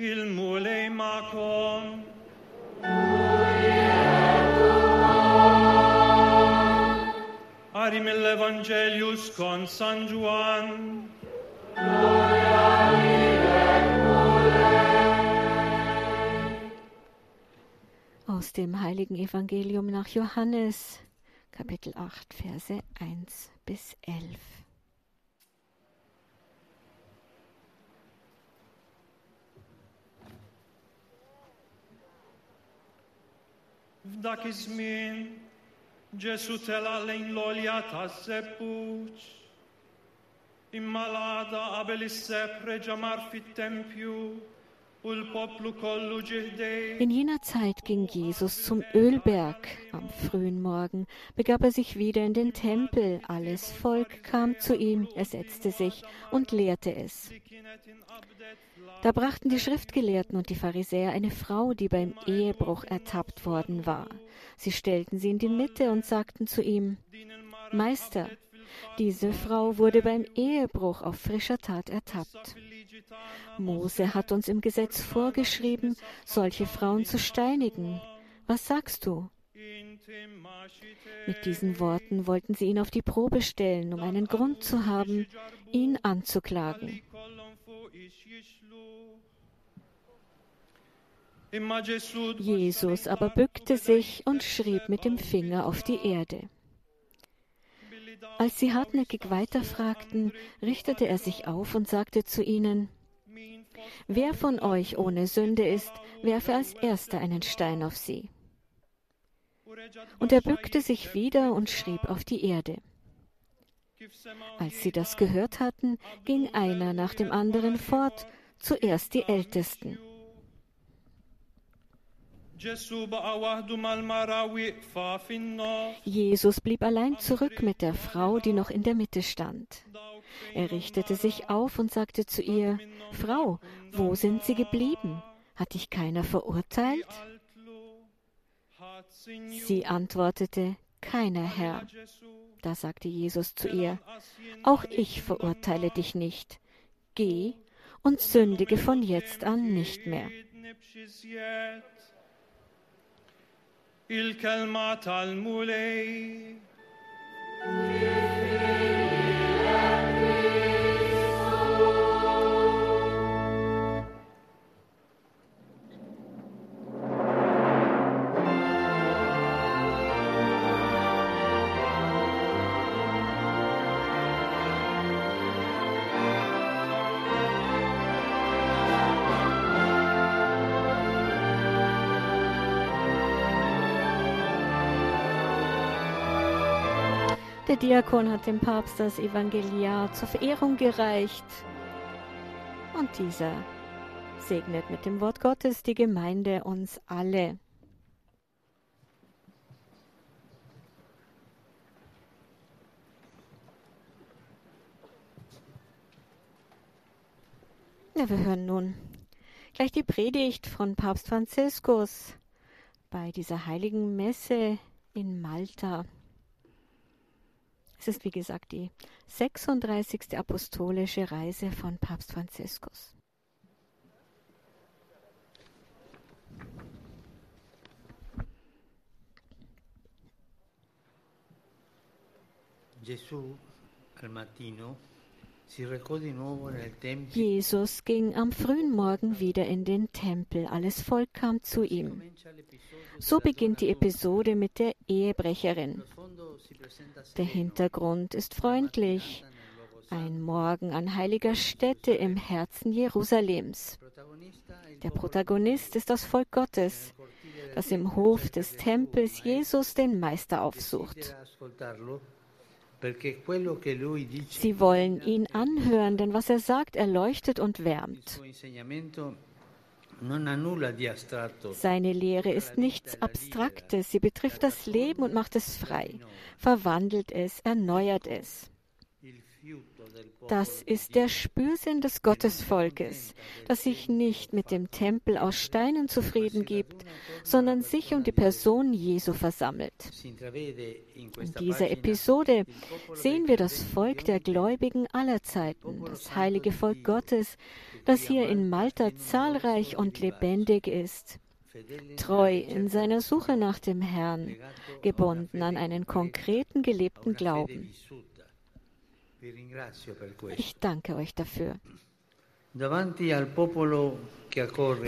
Il mule macon. Arim Evangelius con San Juan. Aus dem heiligen Evangelium nach Johannes, Kapitel 8, Verse 1 bis 11. Dak iż-żmien Ġesu tela lejn l-olja taż-żebbuġ. Imma l-għada qabel is-seb reġa mar fit-tempju In jener Zeit ging Jesus zum Ölberg. Am frühen Morgen begab er sich wieder in den Tempel. Alles Volk kam zu ihm, er setzte sich und lehrte es. Da brachten die Schriftgelehrten und die Pharisäer eine Frau, die beim Ehebruch ertappt worden war. Sie stellten sie in die Mitte und sagten zu ihm, Meister, diese Frau wurde beim Ehebruch auf frischer Tat ertappt. Mose hat uns im Gesetz vorgeschrieben, solche Frauen zu steinigen. Was sagst du? Mit diesen Worten wollten sie ihn auf die Probe stellen, um einen Grund zu haben, ihn anzuklagen. Jesus aber bückte sich und schrieb mit dem Finger auf die Erde. Als sie hartnäckig weiterfragten, richtete er sich auf und sagte zu ihnen, Wer von euch ohne Sünde ist, werfe als erster einen Stein auf sie. Und er bückte sich wieder und schrieb auf die Erde. Als sie das gehört hatten, ging einer nach dem anderen fort, zuerst die Ältesten. Jesus blieb allein zurück mit der Frau, die noch in der Mitte stand. Er richtete sich auf und sagte zu ihr, Frau, wo sind Sie geblieben? Hat dich keiner verurteilt? Sie antwortete, Keiner Herr. Da sagte Jesus zu ihr, Auch ich verurteile dich nicht. Geh und sündige von jetzt an nicht mehr. il-kelma tal-mulej. Der Diakon hat dem Papst das Evangeliar zur Verehrung gereicht. Und dieser segnet mit dem Wort Gottes die Gemeinde uns alle. Ja, wir hören nun gleich die Predigt von Papst Franziskus bei dieser heiligen Messe in Malta. Es ist, wie gesagt, die 36. apostolische Reise von Papst Franziskus. Jesus ging am frühen Morgen wieder in den Tempel. Alles Volk kam zu ihm. So beginnt die Episode mit der Ehebrecherin. Der Hintergrund ist freundlich. Ein Morgen an heiliger Stätte im Herzen Jerusalems. Der Protagonist ist das Volk Gottes, das im Hof des Tempels Jesus den Meister aufsucht. Sie wollen ihn anhören, denn was er sagt, erleuchtet und wärmt. Seine Lehre ist nichts Abstraktes, sie betrifft das Leben und macht es frei, verwandelt es, erneuert es. Das ist der Spürsinn des Gottesvolkes, das sich nicht mit dem Tempel aus Steinen zufrieden gibt, sondern sich um die Person Jesu versammelt. In dieser Episode sehen wir das Volk der Gläubigen aller Zeiten, das heilige Volk Gottes, das hier in Malta zahlreich und lebendig ist treu in seiner Suche nach dem Herrn, gebunden an einen konkreten gelebten Glauben. Ich danke euch dafür.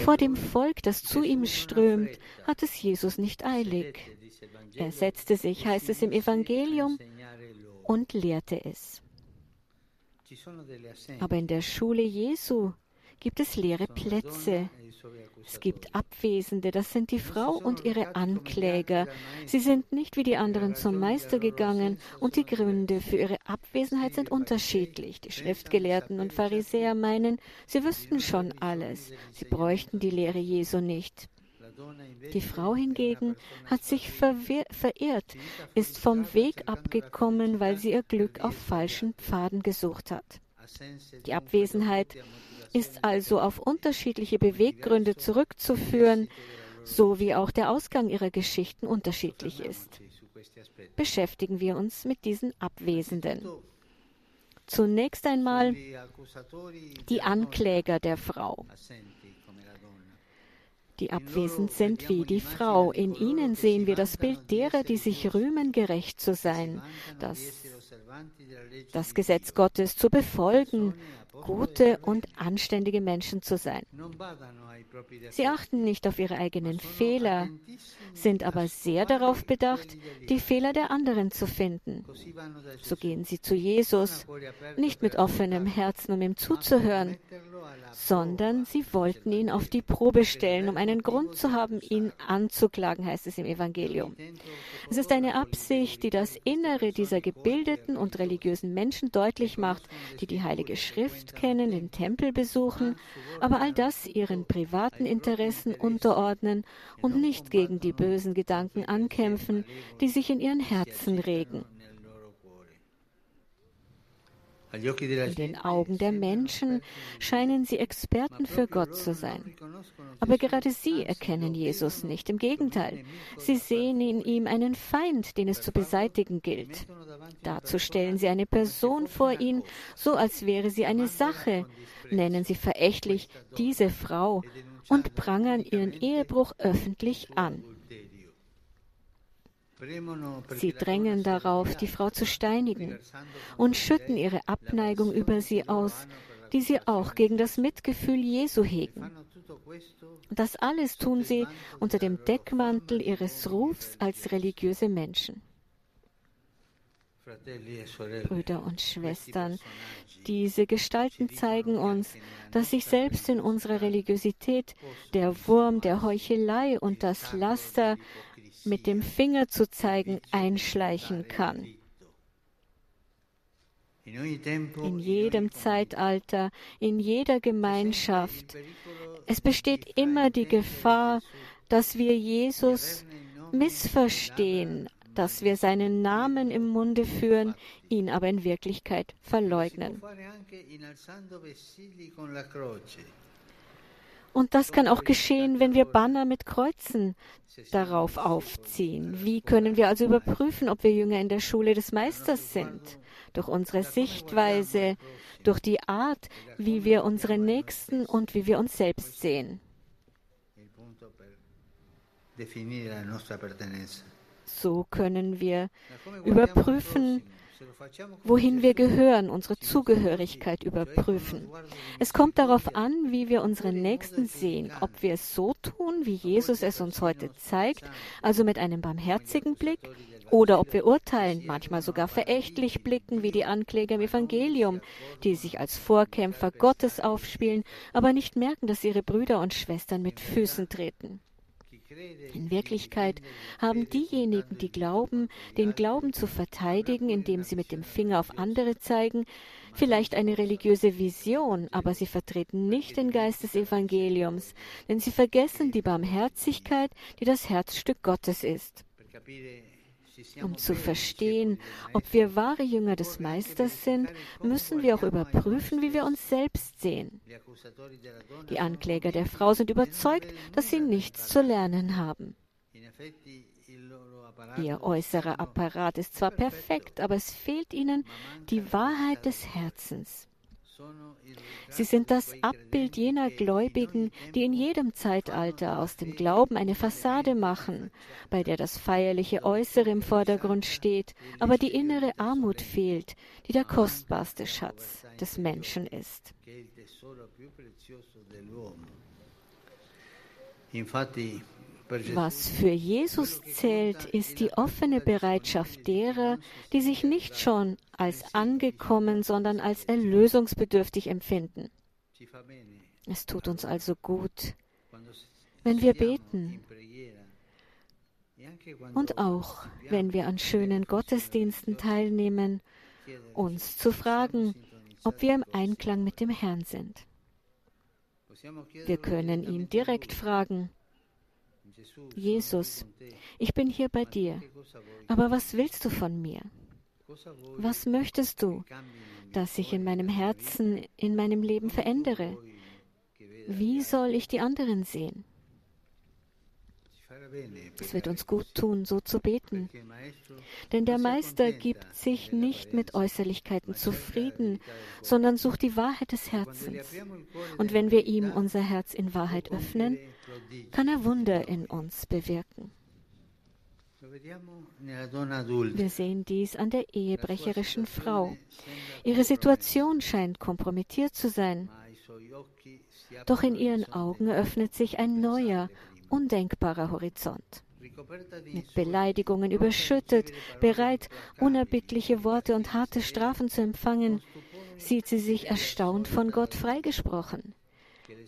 Vor dem Volk, das zu ihm strömt, hat es Jesus nicht eilig. Er setzte sich, heißt es im Evangelium, und lehrte es. Aber in der Schule Jesu gibt es leere Plätze, es gibt Abwesende, das sind die Frau und ihre Ankläger. Sie sind nicht wie die anderen zum Meister gegangen und die Gründe für ihre Abwesenheit sind unterschiedlich. Die Schriftgelehrten und Pharisäer meinen, sie wüssten schon alles. Sie bräuchten die Lehre Jesu nicht. Die Frau hingegen hat sich verirrt, ist vom Weg abgekommen, weil sie ihr Glück auf falschen Pfaden gesucht hat. Die Abwesenheit ist also auf unterschiedliche Beweggründe zurückzuführen, so wie auch der Ausgang ihrer Geschichten unterschiedlich ist. Beschäftigen wir uns mit diesen Abwesenden. Zunächst einmal die Ankläger der Frau die abwesend sind wie die Frau. In ihnen sehen wir das Bild derer, die sich rühmen, gerecht zu sein, das, das Gesetz Gottes zu befolgen, gute und anständige Menschen zu sein. Sie achten nicht auf ihre eigenen Fehler, sind aber sehr darauf bedacht, die Fehler der anderen zu finden. So gehen sie zu Jesus, nicht mit offenem Herzen, um ihm zuzuhören, sondern sie wollten ihn auf die Probe stellen, um einen Grund zu haben, ihn anzuklagen, heißt es im Evangelium. Es ist eine Absicht, die das Innere dieser gebildeten und religiösen Menschen deutlich macht, die die Heilige Schrift kennen, den Tempel besuchen, aber all das ihren privaten Interessen unterordnen und nicht gegen die bösen Gedanken ankämpfen, die sich in ihren Herzen regen. In den Augen der Menschen scheinen sie Experten für Gott zu sein. Aber gerade sie erkennen Jesus nicht. Im Gegenteil, sie sehen in ihm einen Feind, den es zu beseitigen gilt. Dazu stellen sie eine Person vor ihn, so als wäre sie eine Sache, nennen sie verächtlich diese Frau und prangern ihren Ehebruch öffentlich an. Sie drängen darauf, die Frau zu steinigen und schütten ihre Abneigung über sie aus, die sie auch gegen das Mitgefühl Jesu hegen. Das alles tun sie unter dem Deckmantel ihres Rufs als religiöse Menschen. Brüder und Schwestern, diese Gestalten zeigen uns, dass sich selbst in unserer Religiosität der Wurm der Heuchelei und das Laster mit dem Finger zu zeigen einschleichen kann. In jedem Zeitalter, in jeder Gemeinschaft. Es besteht immer die Gefahr, dass wir Jesus missverstehen, dass wir seinen Namen im Munde führen, ihn aber in Wirklichkeit verleugnen. Und das kann auch geschehen, wenn wir Banner mit Kreuzen darauf aufziehen. Wie können wir also überprüfen, ob wir Jünger in der Schule des Meisters sind? Durch unsere Sichtweise, durch die Art, wie wir unsere Nächsten und wie wir uns selbst sehen. So können wir überprüfen, wohin wir gehören, unsere Zugehörigkeit überprüfen. Es kommt darauf an, wie wir unseren Nächsten sehen, ob wir es so tun, wie Jesus es uns heute zeigt, also mit einem barmherzigen Blick, oder ob wir urteilen, manchmal sogar verächtlich blicken, wie die Ankläger im Evangelium, die sich als Vorkämpfer Gottes aufspielen, aber nicht merken, dass ihre Brüder und Schwestern mit Füßen treten. In Wirklichkeit haben diejenigen, die glauben, den Glauben zu verteidigen, indem sie mit dem Finger auf andere zeigen, vielleicht eine religiöse Vision, aber sie vertreten nicht den Geist des Evangeliums, denn sie vergessen die Barmherzigkeit, die das Herzstück Gottes ist. Um zu verstehen, ob wir wahre Jünger des Meisters sind, müssen wir auch überprüfen, wie wir uns selbst sehen. Die Ankläger der Frau sind überzeugt, dass sie nichts zu lernen haben. Ihr äußerer Apparat ist zwar perfekt, aber es fehlt ihnen die Wahrheit des Herzens. Sie sind das Abbild jener Gläubigen, die in jedem Zeitalter aus dem Glauben eine Fassade machen, bei der das feierliche Äußere im Vordergrund steht, aber die innere Armut fehlt, die der kostbarste Schatz des Menschen ist. Infatti, was für Jesus zählt, ist die offene Bereitschaft derer, die sich nicht schon als angekommen, sondern als erlösungsbedürftig empfinden. Es tut uns also gut, wenn wir beten und auch wenn wir an schönen Gottesdiensten teilnehmen, uns zu fragen, ob wir im Einklang mit dem Herrn sind. Wir können ihn direkt fragen, Jesus, ich bin hier bei dir, aber was willst du von mir? Was möchtest du, dass ich in meinem Herzen, in meinem Leben verändere? Wie soll ich die anderen sehen? Es wird uns gut tun, so zu beten. Denn der Meister gibt sich nicht mit Äußerlichkeiten zufrieden, sondern sucht die Wahrheit des Herzens. Und wenn wir ihm unser Herz in Wahrheit öffnen, kann er Wunder in uns bewirken. Wir sehen dies an der ehebrecherischen Frau. Ihre Situation scheint kompromittiert zu sein. Doch in ihren Augen eröffnet sich ein neuer, undenkbarer Horizont. Mit Beleidigungen überschüttet, bereit, unerbittliche Worte und harte Strafen zu empfangen, sieht sie sich erstaunt von Gott freigesprochen,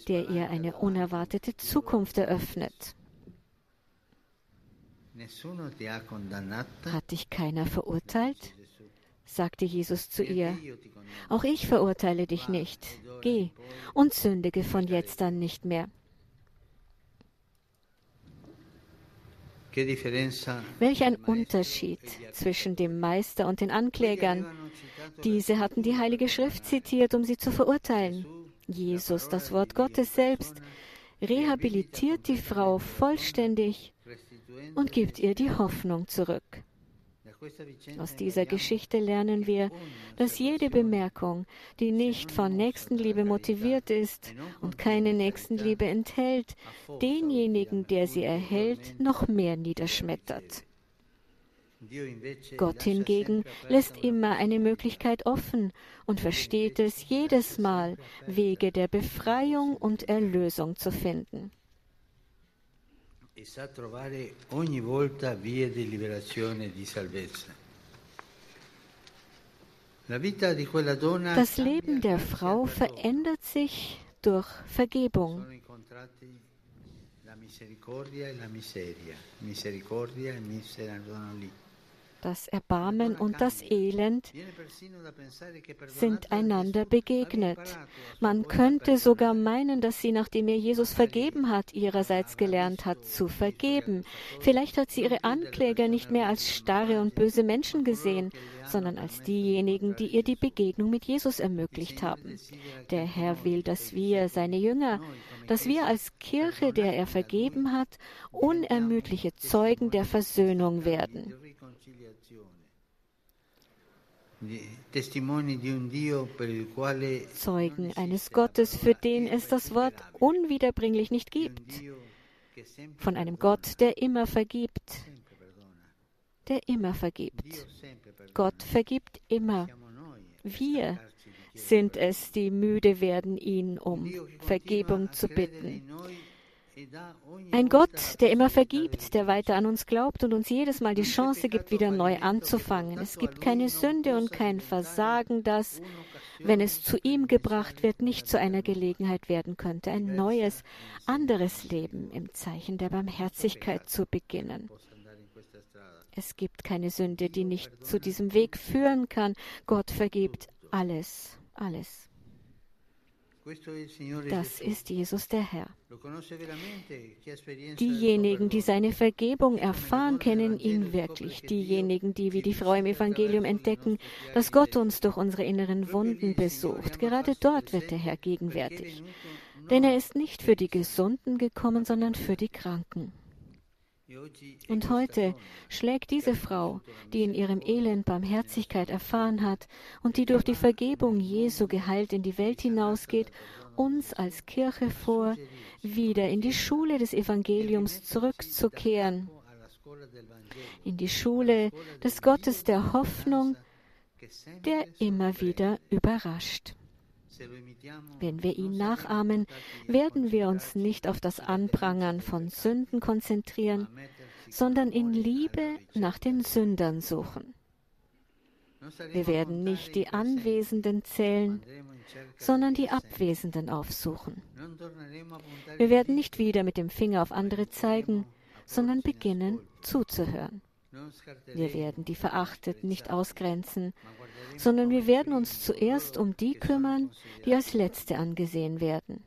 der ihr eine unerwartete Zukunft eröffnet. Hat dich keiner verurteilt? sagte Jesus zu ihr. Auch ich verurteile dich nicht. Geh und sündige von jetzt an nicht mehr. Welch ein Unterschied zwischen dem Meister und den Anklägern. Diese hatten die Heilige Schrift zitiert, um sie zu verurteilen. Jesus, das Wort Gottes selbst, rehabilitiert die Frau vollständig und gibt ihr die Hoffnung zurück. Aus dieser Geschichte lernen wir, dass jede Bemerkung, die nicht von Nächstenliebe motiviert ist und keine Nächstenliebe enthält, denjenigen, der sie erhält, noch mehr niederschmettert. Gott hingegen lässt immer eine Möglichkeit offen und versteht es jedes Mal, Wege der Befreiung und Erlösung zu finden e sa trovare ogni volta vie di liberazione e di salvezza. Das Leben der Frau verändert sich durch Vergebung. La misericordia e la miseria, misericordia e miseria sono lì. Das Erbarmen und das Elend sind einander begegnet. Man könnte sogar meinen, dass sie, nachdem ihr Jesus vergeben hat, ihrerseits gelernt hat zu vergeben. Vielleicht hat sie ihre Ankläger nicht mehr als starre und böse Menschen gesehen, sondern als diejenigen, die ihr die Begegnung mit Jesus ermöglicht haben. Der Herr will, dass wir, seine Jünger, dass wir als Kirche, der er vergeben hat, unermüdliche Zeugen der Versöhnung werden. Zeugen eines Gottes, für den es das Wort unwiederbringlich nicht gibt. Von einem Gott, der immer vergibt. Der immer vergibt. Gott vergibt immer. Wir sind es, die müde werden, ihn um Vergebung zu bitten. Ein Gott, der immer vergibt, der weiter an uns glaubt und uns jedes Mal die Chance gibt, wieder neu anzufangen. Es gibt keine Sünde und kein Versagen, das, wenn es zu ihm gebracht wird, nicht zu einer Gelegenheit werden könnte, ein neues, anderes Leben im Zeichen der Barmherzigkeit zu beginnen. Es gibt keine Sünde, die nicht zu diesem Weg führen kann. Gott vergibt alles, alles. Das ist Jesus der Herr. Diejenigen, die seine Vergebung erfahren, kennen ihn wirklich. Diejenigen, die wie die Frau im Evangelium entdecken, dass Gott uns durch unsere inneren Wunden besucht, gerade dort wird der Herr gegenwärtig. Denn er ist nicht für die Gesunden gekommen, sondern für die Kranken. Und heute schlägt diese Frau, die in ihrem Elend Barmherzigkeit erfahren hat und die durch die Vergebung Jesu geheilt in die Welt hinausgeht, uns als Kirche vor, wieder in die Schule des Evangeliums zurückzukehren, in die Schule des Gottes der Hoffnung, der immer wieder überrascht. Wenn wir ihn nachahmen, werden wir uns nicht auf das Anprangern von Sünden konzentrieren, sondern in Liebe nach den Sündern suchen. Wir werden nicht die Anwesenden zählen, sondern die Abwesenden aufsuchen. Wir werden nicht wieder mit dem Finger auf andere zeigen, sondern beginnen zuzuhören. Wir werden die Verachteten nicht ausgrenzen, sondern wir werden uns zuerst um die kümmern, die als Letzte angesehen werden.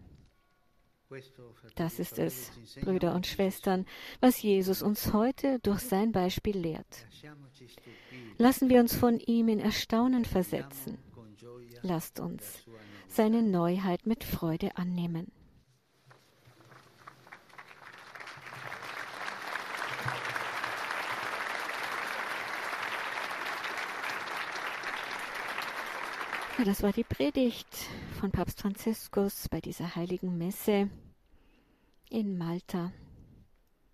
Das ist es, Brüder und Schwestern, was Jesus uns heute durch sein Beispiel lehrt. Lassen wir uns von ihm in Erstaunen versetzen. Lasst uns seine Neuheit mit Freude annehmen. Ja, das war die Predigt von Papst Franziskus bei dieser heiligen Messe in Malta.